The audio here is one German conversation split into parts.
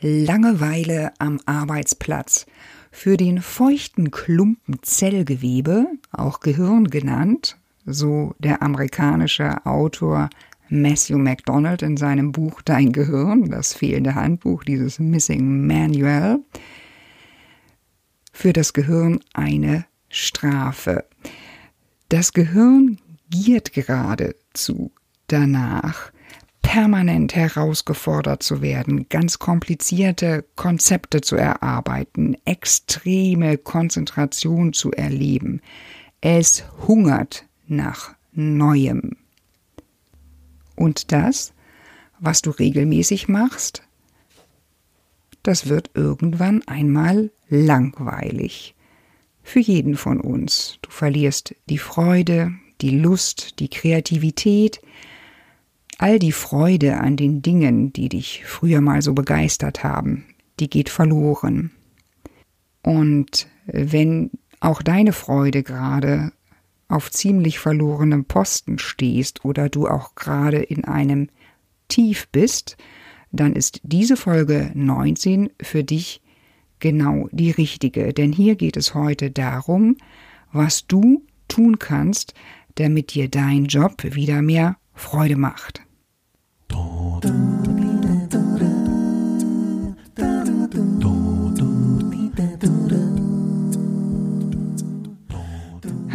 Langeweile am Arbeitsplatz. Für den feuchten Klumpen Zellgewebe, auch Gehirn genannt, so der amerikanische Autor Matthew MacDonald in seinem Buch Dein Gehirn, das fehlende Handbuch, dieses Missing Manual, für das Gehirn eine Strafe. Das Gehirn giert geradezu danach, permanent herausgefordert zu werden, ganz komplizierte Konzepte zu erarbeiten, extreme Konzentration zu erleben. Es hungert nach Neuem. Und das, was du regelmäßig machst, das wird irgendwann einmal langweilig. Für jeden von uns. Du verlierst die Freude, die Lust, die Kreativität, all die Freude an den Dingen, die dich früher mal so begeistert haben, die geht verloren. Und wenn auch deine Freude gerade auf ziemlich verlorenem Posten stehst oder du auch gerade in einem Tief bist, dann ist diese Folge 19 für dich genau die richtige. Denn hier geht es heute darum, was du tun kannst, damit dir dein Job wieder mehr Freude macht.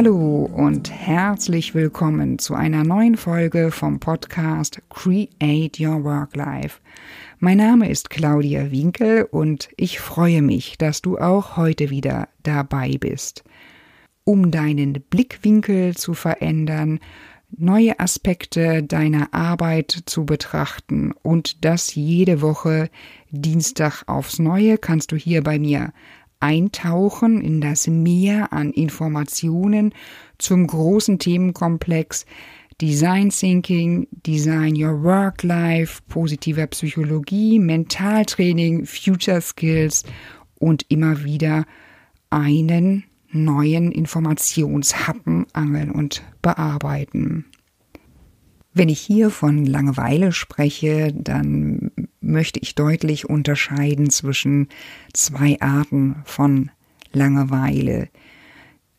Hallo und herzlich willkommen zu einer neuen Folge vom Podcast Create Your Work Life. Mein Name ist Claudia Winkel und ich freue mich, dass du auch heute wieder dabei bist. Um deinen Blickwinkel zu verändern, neue Aspekte deiner Arbeit zu betrachten und das jede Woche Dienstag aufs Neue kannst du hier bei mir eintauchen in das Meer an Informationen zum großen Themenkomplex Design Thinking, Design Your Work Life, positiver Psychologie, Mentaltraining, Future Skills und immer wieder einen neuen Informationshappen angeln und bearbeiten. Wenn ich hier von Langeweile spreche, dann möchte ich deutlich unterscheiden zwischen zwei Arten von Langeweile.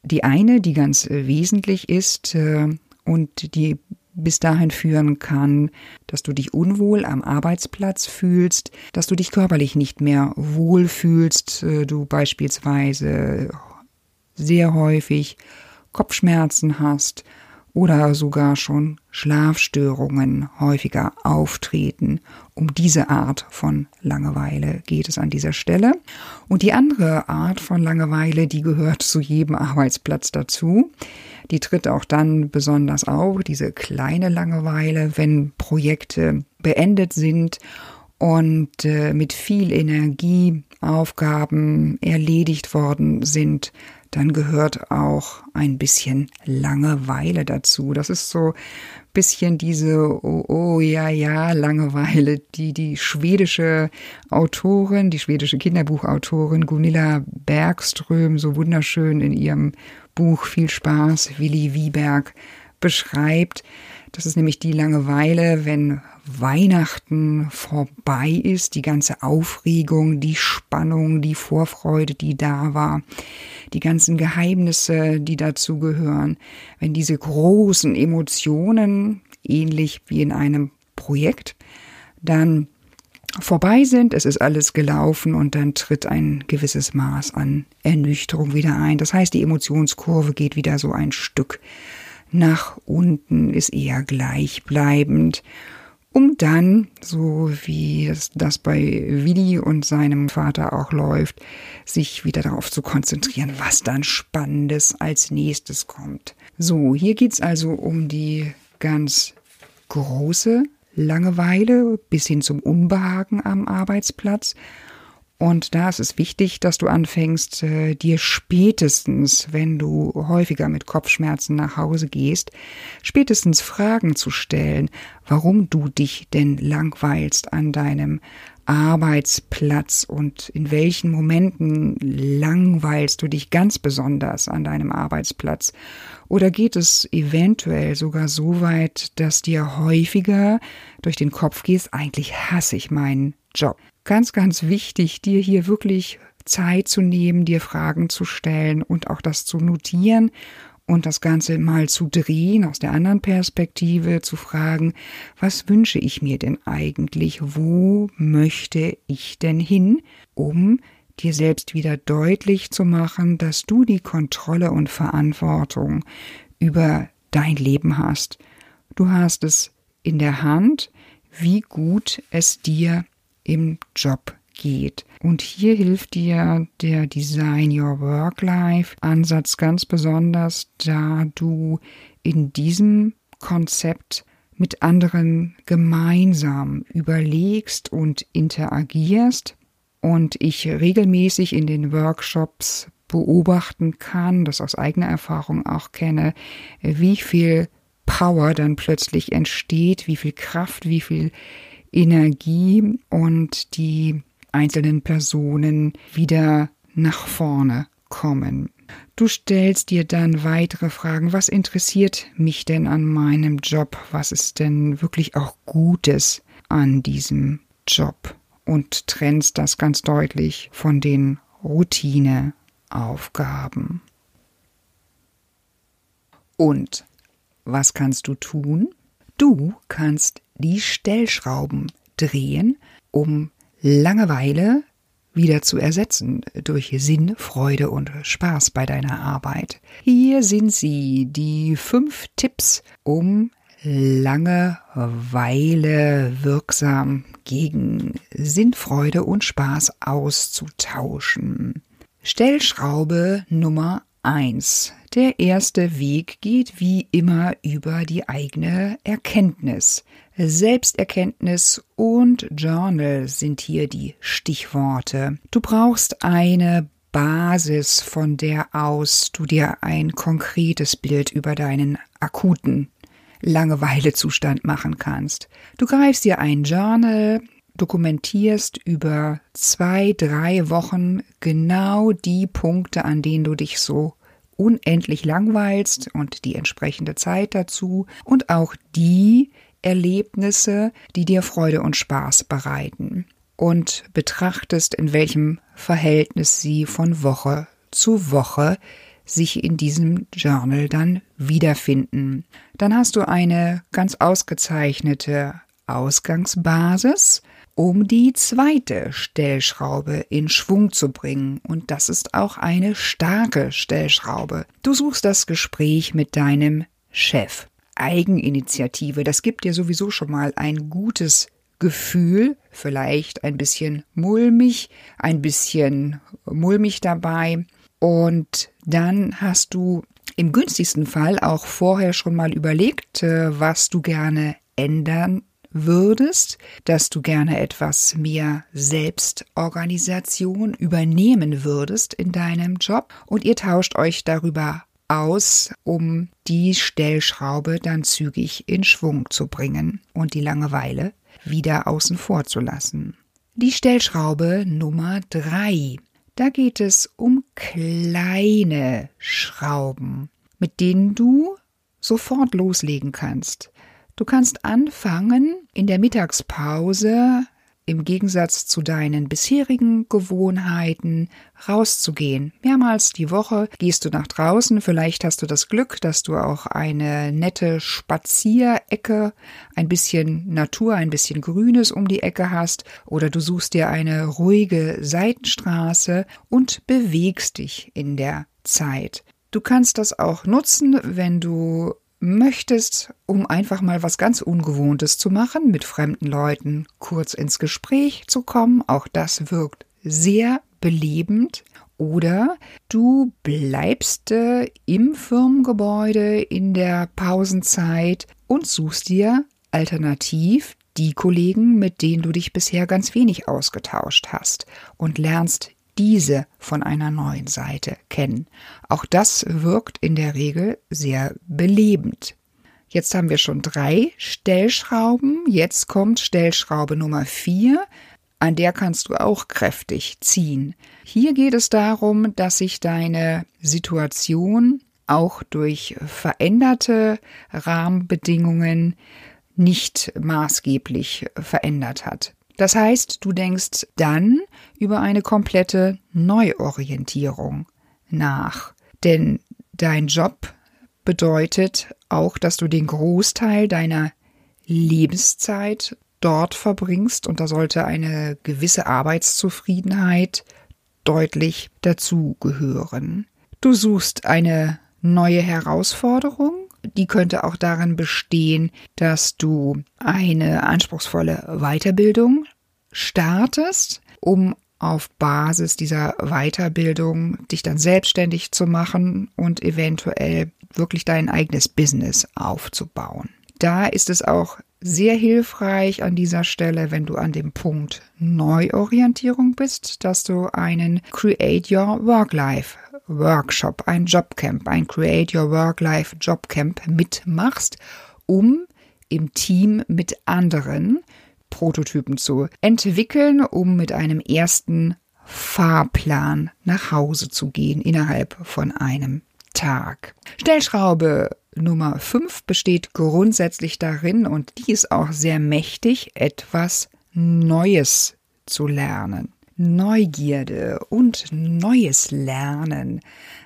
Die eine, die ganz wesentlich ist äh, und die bis dahin führen kann, dass du dich unwohl am Arbeitsplatz fühlst, dass du dich körperlich nicht mehr wohl fühlst, äh, du beispielsweise sehr häufig Kopfschmerzen hast oder sogar schon Schlafstörungen häufiger auftreten. Um diese Art von Langeweile geht es an dieser Stelle. Und die andere Art von Langeweile, die gehört zu jedem Arbeitsplatz dazu. Die tritt auch dann besonders auf, diese kleine Langeweile, wenn Projekte beendet sind und äh, mit viel Energie Aufgaben erledigt worden sind, dann gehört auch ein bisschen Langeweile dazu. Das ist so bisschen diese oh, oh ja ja Langeweile, die die schwedische Autorin, die schwedische Kinderbuchautorin Gunilla Bergström so wunderschön in ihrem Buch Viel Spaß Willi Wieberg beschreibt. Das ist nämlich die Langeweile, wenn Weihnachten vorbei ist, die ganze Aufregung, die Spannung, die Vorfreude, die da war, die ganzen Geheimnisse, die dazu gehören, wenn diese großen Emotionen, ähnlich wie in einem Projekt, dann vorbei sind, es ist alles gelaufen und dann tritt ein gewisses Maß an Ernüchterung wieder ein. Das heißt, die Emotionskurve geht wieder so ein Stück nach unten, ist eher gleichbleibend um dann, so wie es das bei Willi und seinem Vater auch läuft, sich wieder darauf zu konzentrieren, was dann Spannendes als nächstes kommt. So, hier geht's also um die ganz große Langeweile bis hin zum Unbehagen am Arbeitsplatz und da ist es wichtig, dass du anfängst, äh, dir spätestens, wenn du häufiger mit Kopfschmerzen nach Hause gehst, spätestens Fragen zu stellen, warum du dich denn langweilst an deinem Arbeitsplatz und in welchen Momenten langweilst du dich ganz besonders an deinem Arbeitsplatz? Oder geht es eventuell sogar so weit, dass dir häufiger durch den Kopf gehst, eigentlich hasse ich meinen Job? Ganz, ganz wichtig, dir hier wirklich Zeit zu nehmen, dir Fragen zu stellen und auch das zu notieren und das Ganze mal zu drehen, aus der anderen Perspektive zu fragen, was wünsche ich mir denn eigentlich, wo möchte ich denn hin, um dir selbst wieder deutlich zu machen, dass du die Kontrolle und Verantwortung über dein Leben hast. Du hast es in der Hand, wie gut es dir im Job geht. Und hier hilft dir der Design Your Work Life Ansatz ganz besonders, da du in diesem Konzept mit anderen gemeinsam überlegst und interagierst und ich regelmäßig in den Workshops beobachten kann, das aus eigener Erfahrung auch kenne, wie viel Power dann plötzlich entsteht, wie viel Kraft, wie viel Energie und die einzelnen Personen wieder nach vorne kommen. Du stellst dir dann weitere Fragen. Was interessiert mich denn an meinem Job? Was ist denn wirklich auch Gutes an diesem Job? Und trennst das ganz deutlich von den Routineaufgaben. Und was kannst du tun? Du kannst die Stellschrauben drehen, um Langeweile wieder zu ersetzen durch Sinn, Freude und Spaß bei deiner Arbeit. Hier sind sie, die fünf Tipps, um Langeweile wirksam gegen Sinnfreude und Spaß auszutauschen. Stellschraube Nummer eins. Der erste Weg geht wie immer über die eigene Erkenntnis. Selbsterkenntnis und Journal sind hier die Stichworte. Du brauchst eine Basis, von der aus du dir ein konkretes Bild über deinen akuten Langeweilezustand machen kannst. Du greifst dir ein Journal, dokumentierst über zwei, drei Wochen genau die Punkte, an denen du dich so unendlich langweilst und die entsprechende Zeit dazu und auch die Erlebnisse, die dir Freude und Spaß bereiten und betrachtest, in welchem Verhältnis sie von Woche zu Woche sich in diesem Journal dann wiederfinden. Dann hast du eine ganz ausgezeichnete Ausgangsbasis, um die zweite Stellschraube in Schwung zu bringen. Und das ist auch eine starke Stellschraube. Du suchst das Gespräch mit deinem Chef. Eigeninitiative. Das gibt dir sowieso schon mal ein gutes Gefühl, vielleicht ein bisschen mulmig, ein bisschen mulmig dabei. Und dann hast du im günstigsten Fall auch vorher schon mal überlegt, äh, was du gerne ändern würdest, dass du gerne etwas mehr Selbstorganisation übernehmen würdest in deinem Job und ihr tauscht euch darüber aus, um die Stellschraube dann zügig in Schwung zu bringen und die Langeweile wieder außen vor zu lassen. Die Stellschraube Nummer drei. Da geht es um kleine Schrauben, mit denen du sofort loslegen kannst. Du kannst anfangen, in der Mittagspause im Gegensatz zu deinen bisherigen Gewohnheiten rauszugehen. Mehrmals die Woche gehst du nach draußen. Vielleicht hast du das Glück, dass du auch eine nette Spazierecke, ein bisschen Natur, ein bisschen Grünes um die Ecke hast. Oder du suchst dir eine ruhige Seitenstraße und bewegst dich in der Zeit. Du kannst das auch nutzen, wenn du möchtest, um einfach mal was ganz Ungewohntes zu machen, mit fremden Leuten kurz ins Gespräch zu kommen, auch das wirkt sehr belebend. Oder du bleibst äh, im Firmengebäude in der Pausenzeit und suchst dir alternativ die Kollegen, mit denen du dich bisher ganz wenig ausgetauscht hast und lernst diese von einer neuen Seite kennen. Auch das wirkt in der Regel sehr belebend. Jetzt haben wir schon drei Stellschrauben. Jetzt kommt Stellschraube Nummer vier. an der kannst du auch kräftig ziehen. Hier geht es darum, dass sich deine Situation auch durch veränderte Rahmenbedingungen nicht maßgeblich verändert hat. Das heißt, du denkst dann über eine komplette Neuorientierung nach. Denn dein Job bedeutet auch, dass du den Großteil deiner Lebenszeit dort verbringst und da sollte eine gewisse Arbeitszufriedenheit deutlich dazugehören. Du suchst eine neue Herausforderung, die könnte auch darin bestehen, dass du eine anspruchsvolle Weiterbildung startest, um auf Basis dieser Weiterbildung dich dann selbstständig zu machen und eventuell wirklich dein eigenes Business aufzubauen. Da ist es auch sehr hilfreich an dieser Stelle, wenn du an dem Punkt Neuorientierung bist, dass du einen Create Your Work Life Workshop, ein Jobcamp, ein Create Your Work Life Jobcamp mitmachst, um im Team mit anderen Prototypen zu entwickeln, um mit einem ersten Fahrplan nach Hause zu gehen innerhalb von einem Tag. Stellschraube Nummer 5 besteht grundsätzlich darin, und die ist auch sehr mächtig, etwas Neues zu lernen. Neugierde und neues Lernen,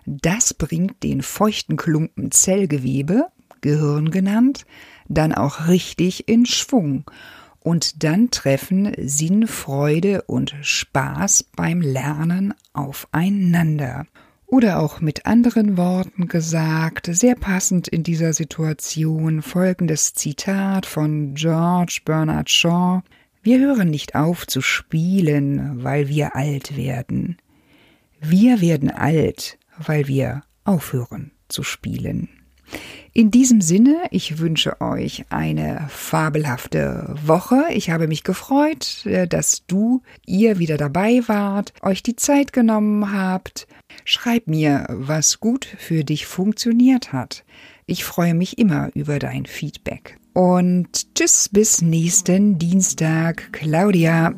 das bringt den feuchten Klumpen Zellgewebe, Gehirn genannt, dann auch richtig in Schwung. Und dann treffen Sinn, Freude und Spaß beim Lernen aufeinander. Oder auch mit anderen Worten gesagt, sehr passend in dieser Situation folgendes Zitat von George Bernard Shaw Wir hören nicht auf zu spielen, weil wir alt werden. Wir werden alt, weil wir aufhören zu spielen. In diesem Sinne, ich wünsche euch eine fabelhafte Woche. Ich habe mich gefreut, äh, dass du, ihr wieder dabei wart, euch die Zeit genommen habt. Schreib mir, was gut für dich funktioniert hat. Ich freue mich immer über dein Feedback. Und tschüss bis nächsten Dienstag. Claudia.